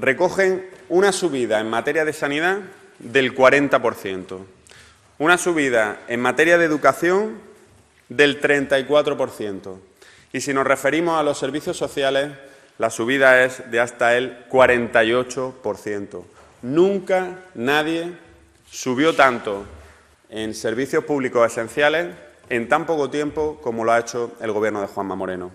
recogen una subida en materia de sanidad del 40%, una subida en materia de educación del 34%. Y si nos referimos a los servicios sociales, la subida es de hasta el 48%. Nunca nadie subió tanto en servicios públicos esenciales en tan poco tiempo como lo ha hecho el Gobierno de Juanma Moreno.